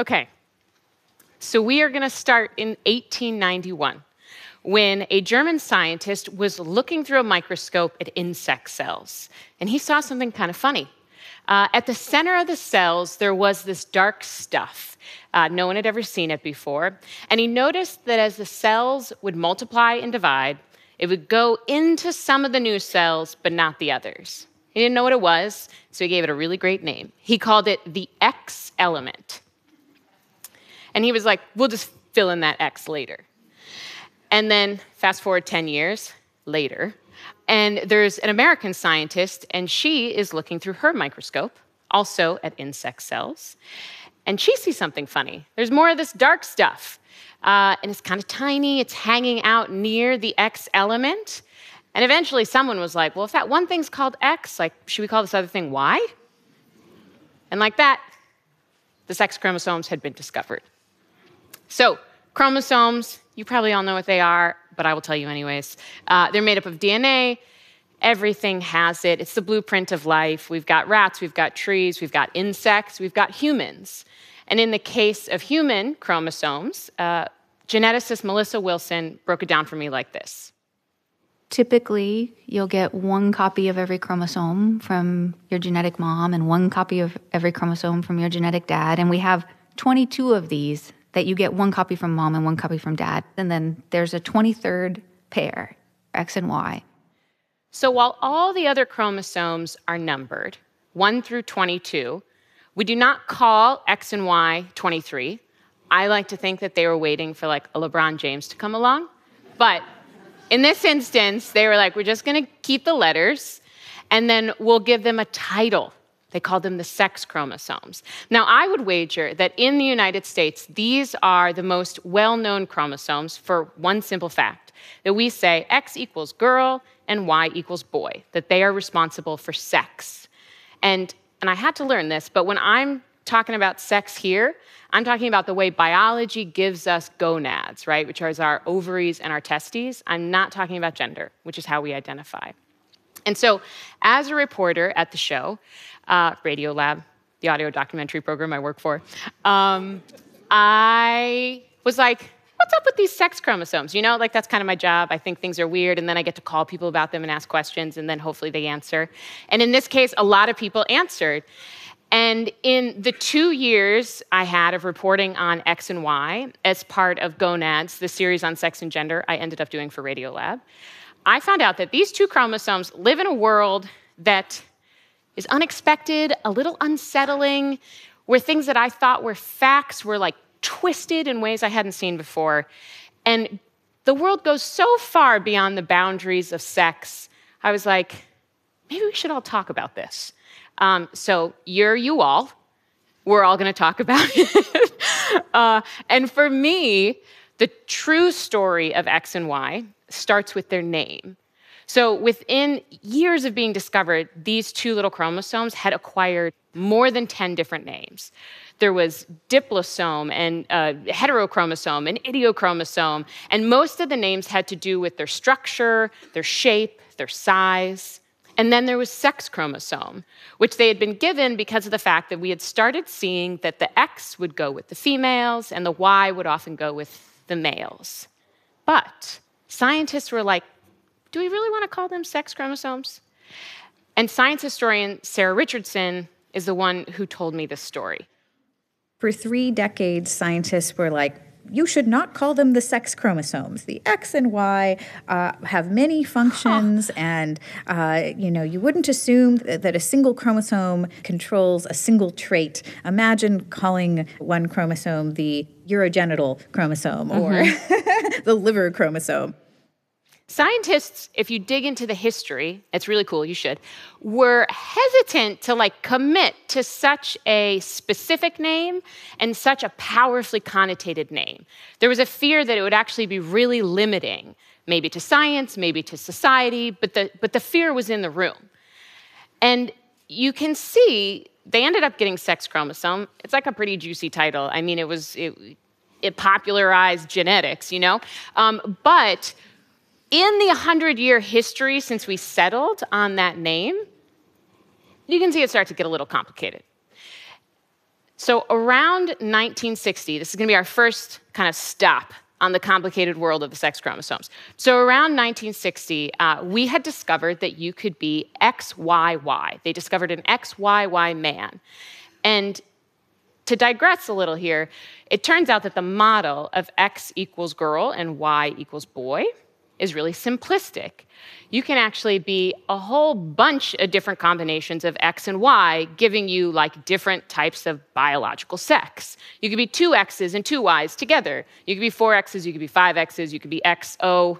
Okay, so we are going to start in 1891 when a German scientist was looking through a microscope at insect cells, and he saw something kind of funny. Uh, at the center of the cells, there was this dark stuff. Uh, no one had ever seen it before. And he noticed that as the cells would multiply and divide, it would go into some of the new cells, but not the others. He didn't know what it was, so he gave it a really great name. He called it the X element. And he was like, we'll just fill in that X later. And then fast forward 10 years later, and there's an American scientist, and she is looking through her microscope, also at insect cells. And she sees something funny. There's more of this dark stuff. Uh, and it's kind of tiny, it's hanging out near the X element. And eventually someone was like, well, if that one thing's called X, like, should we call this other thing Y? And like that, the sex chromosomes had been discovered. So, chromosomes, you probably all know what they are but I will tell you anyways. Uh, they're made up of DNA. Everything has it. It's the blueprint of life. We've got rats, we've got trees, we've got insects, we've got humans. And in the case of human chromosomes, uh, geneticist Melissa Wilson broke it down for me like this. Typically, you'll get one copy of every chromosome from your genetic mom and one copy of every chromosome from your genetic dad. And we have 22 of these that you get one copy from mom and one copy from dad. And then there's a 23rd pair, X and Y. So while all the other chromosomes are numbered, 1 through 22, we do not call X and Y 23. I like to think that they were waiting for like a LeBron James to come along. But in this instance, they were like, we're just going to keep the letters and then we'll give them a title. They called them the sex chromosomes. Now, I would wager that in the United States, these are the most well known chromosomes for one simple fact that we say X equals girl and Y equals boy, that they are responsible for sex. And, and I had to learn this, but when I'm talking about sex here, I'm talking about the way biology gives us gonads, right, which are our ovaries and our testes. I'm not talking about gender, which is how we identify. And so, as a reporter at the show, uh, Radiolab, the audio documentary program I work for, um, I was like, what's up with these sex chromosomes? You know, like that's kind of my job. I think things are weird, and then I get to call people about them and ask questions, and then hopefully they answer. And in this case, a lot of people answered. And in the two years I had of reporting on X and Y as part of Gonads, the series on sex and gender I ended up doing for Radiolab, I found out that these two chromosomes live in a world that is unexpected, a little unsettling, where things that I thought were facts were like twisted in ways I hadn't seen before. And the world goes so far beyond the boundaries of sex. I was like, maybe we should all talk about this. Um, so you're you all. We're all going to talk about it. uh, and for me, the true story of X and Y starts with their name. So, within years of being discovered, these two little chromosomes had acquired more than 10 different names. There was diplosome and uh, heterochromosome and idiochromosome, and most of the names had to do with their structure, their shape, their size. And then there was sex chromosome, which they had been given because of the fact that we had started seeing that the X would go with the females and the Y would often go with the males. But scientists were like, do we really want to call them sex chromosomes? And science historian Sarah Richardson is the one who told me this story. For three decades, scientists were like, you should not call them the sex chromosomes. The X and Y uh, have many functions, and uh, you know you wouldn't assume that a single chromosome controls a single trait. Imagine calling one chromosome the urogenital chromosome mm-hmm. or the liver chromosome. Scientists, if you dig into the history, it's really cool, you should, were hesitant to like commit to such a specific name and such a powerfully connotated name. There was a fear that it would actually be really limiting, maybe to science, maybe to society, but the, but the fear was in the room. And you can see they ended up getting sex chromosome. It's like a pretty juicy title. I mean, it was, it, it popularized genetics, you know? Um, but in the 100 year history since we settled on that name, you can see it start to get a little complicated. So, around 1960, this is going to be our first kind of stop on the complicated world of the sex chromosomes. So, around 1960, uh, we had discovered that you could be XYY. They discovered an XYY man. And to digress a little here, it turns out that the model of X equals girl and Y equals boy is really simplistic. You can actually be a whole bunch of different combinations of X and Y, giving you like different types of biological sex. You could be two X's and two Y's together. You could be four X's, you could be five X's, you could be XO.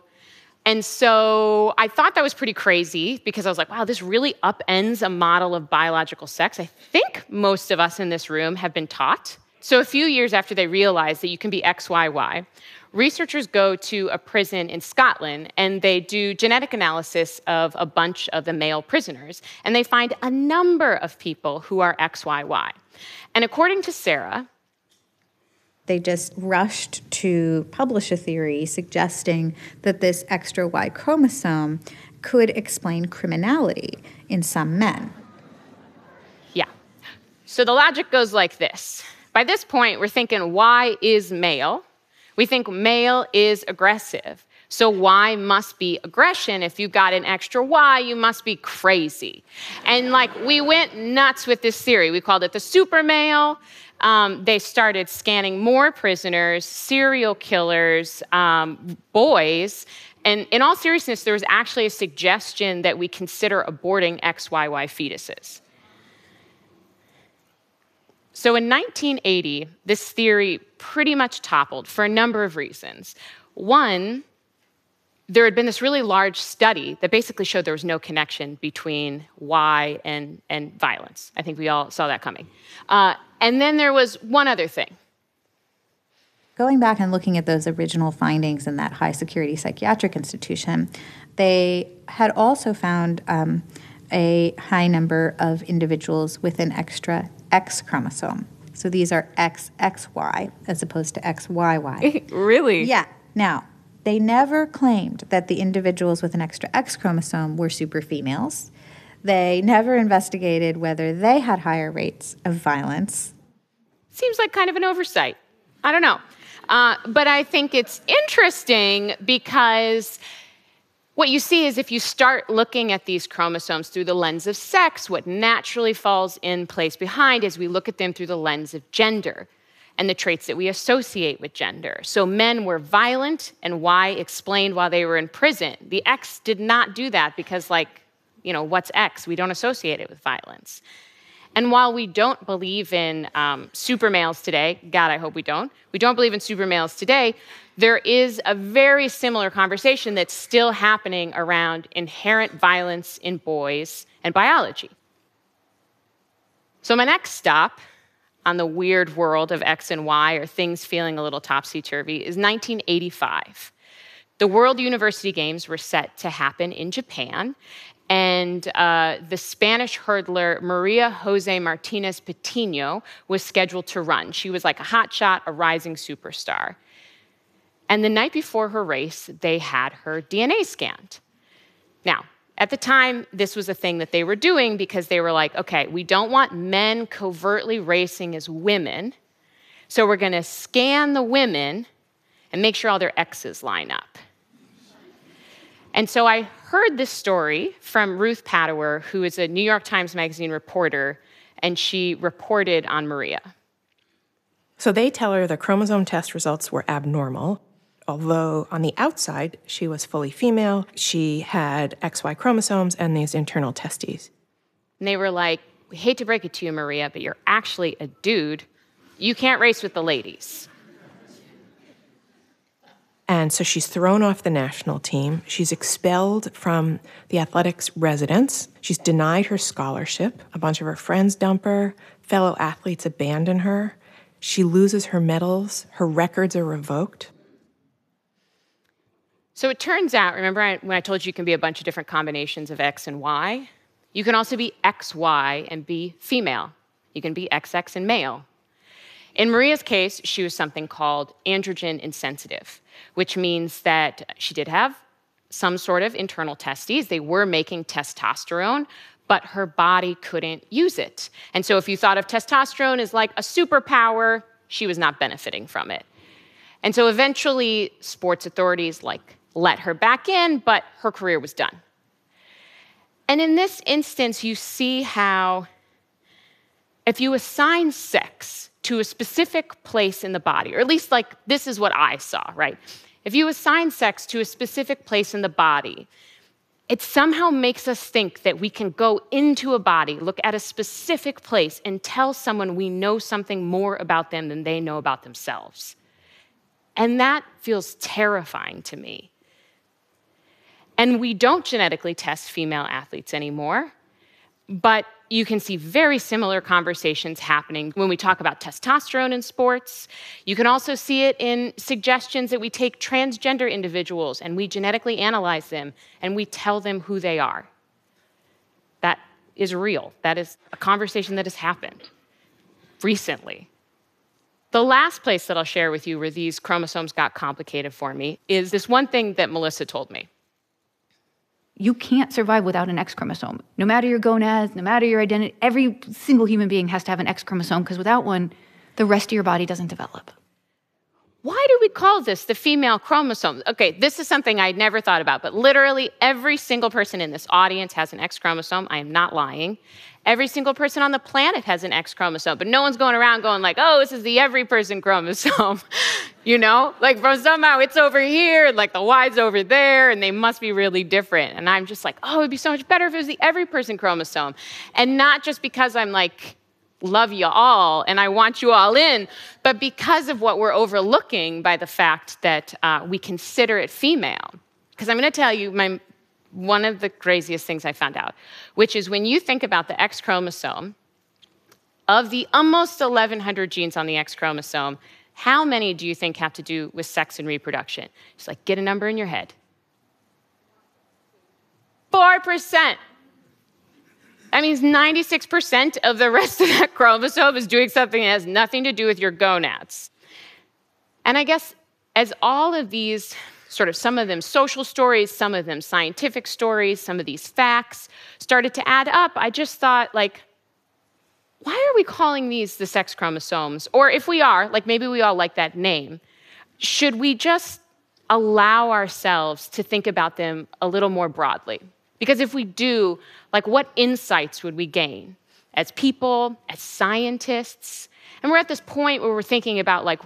And so I thought that was pretty crazy because I was like, wow, this really upends a model of biological sex. I think most of us in this room have been taught. So a few years after they realized that you can be XYY, researchers go to a prison in Scotland and they do genetic analysis of a bunch of the male prisoners, and they find a number of people who are XYY. And according to Sarah, they just rushed to publish a theory suggesting that this extra Y chromosome could explain criminality in some men. Yeah. So the logic goes like this. By this point, we're thinking Y is male, we think male is aggressive. So Y must be aggression. If you got an extra Y, you must be crazy. And like we went nuts with this theory. We called it the super male. Um, they started scanning more prisoners, serial killers, um, boys. And in all seriousness, there was actually a suggestion that we consider aborting XYY fetuses. So in 1980, this theory pretty much toppled for a number of reasons. One, there had been this really large study that basically showed there was no connection between Y and, and violence. I think we all saw that coming. Uh, and then there was one other thing. Going back and looking at those original findings in that high security psychiatric institution, they had also found um, a high number of individuals with an extra X chromosome. So these are XXY as opposed to XYY. really? Yeah. Now, they never claimed that the individuals with an extra X chromosome were super females. They never investigated whether they had higher rates of violence. Seems like kind of an oversight. I don't know. Uh, but I think it's interesting because what you see is if you start looking at these chromosomes through the lens of sex, what naturally falls in place behind is we look at them through the lens of gender and the traits that we associate with gender. So men were violent, and Y explained why they were in prison. The X did not do that because, like, you know, what's X? We don't associate it with violence. And while we don't believe in um, super males today, God, I hope we don't, we don't believe in super males today, there is a very similar conversation that's still happening around inherent violence in boys and biology. So, my next stop on the weird world of X and Y, or things feeling a little topsy turvy, is 1985. The World University Games were set to happen in Japan, and uh, the Spanish hurdler Maria Jose Martinez Patino was scheduled to run. She was like a hotshot, a rising superstar. And the night before her race, they had her DNA scanned. Now, at the time, this was a thing that they were doing because they were like, okay, we don't want men covertly racing as women, so we're going to scan the women and make sure all their X's line up. And so I heard this story from Ruth Padawer, who is a New York Times Magazine reporter, and she reported on Maria. So they tell her the chromosome test results were abnormal, although on the outside she was fully female, she had XY chromosomes and these internal testes. And they were like, We hate to break it to you, Maria, but you're actually a dude. You can't race with the ladies. And so she's thrown off the national team. She's expelled from the athletics residence. She's denied her scholarship. A bunch of her friends dump her. Fellow athletes abandon her. She loses her medals. Her records are revoked. So it turns out, remember I, when I told you you can be a bunch of different combinations of X and Y? You can also be XY and be female. You can be XX and male. In Maria's case, she was something called androgen insensitive, which means that she did have some sort of internal testes. They were making testosterone, but her body couldn't use it. And so if you thought of testosterone as like a superpower, she was not benefiting from it. And so eventually, sports authorities like let her back in, but her career was done. And in this instance, you see how if you assign sex to a specific place in the body, or at least like this is what I saw, right? If you assign sex to a specific place in the body, it somehow makes us think that we can go into a body, look at a specific place, and tell someone we know something more about them than they know about themselves. And that feels terrifying to me. And we don't genetically test female athletes anymore, but you can see very similar conversations happening when we talk about testosterone in sports. You can also see it in suggestions that we take transgender individuals and we genetically analyze them and we tell them who they are. That is real. That is a conversation that has happened recently. The last place that I'll share with you where these chromosomes got complicated for me is this one thing that Melissa told me you can't survive without an X chromosome. No matter your gonads, no matter your identity, every single human being has to have an X chromosome because without one, the rest of your body doesn't develop. Call this the female chromosome? Okay, this is something I'd never thought about, but literally every single person in this audience has an X chromosome. I am not lying. Every single person on the planet has an X chromosome, but no one's going around going like, "Oh, this is the every person chromosome." you know? Like from somehow it's over here and like the Y's over there and they must be really different. And I'm just like, "Oh, it'd be so much better if it was the every person chromosome." And not just because I'm like love you all and I want you all in, but because of what we're overlooking by the fact that uh, we consider it female. Because I'm going to tell you my, one of the craziest things I found out, which is when you think about the X chromosome, of the almost 1,100 genes on the X chromosome, how many do you think have to do with sex and reproduction? Just like get a number in your head. 4%. That means 96% of the rest of that chromosome is doing something that has nothing to do with your gonads. And I guess as all of these sort of some of them social stories, some of them scientific stories, some of these facts started to add up, I just thought, like, why are we calling these the sex chromosomes? Or if we are, like maybe we all like that name, should we just allow ourselves to think about them a little more broadly? Because if we do, like what insights would we gain as people, as scientists? And we're at this point where we're thinking about like,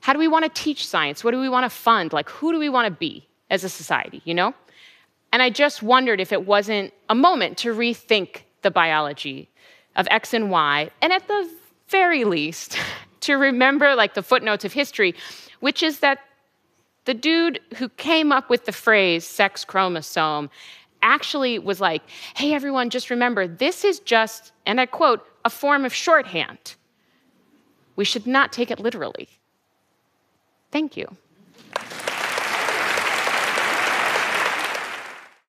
how do we want to teach science? What do we want to fund? Like, who do we want to be as a society, you know? And I just wondered if it wasn't a moment to rethink the biology of X and Y, and at the very least, to remember like the footnotes of history, which is that the dude who came up with the phrase sex chromosome actually was like, hey, everyone, just remember, this is just, and I quote, a form of shorthand. We should not take it literally. Thank you.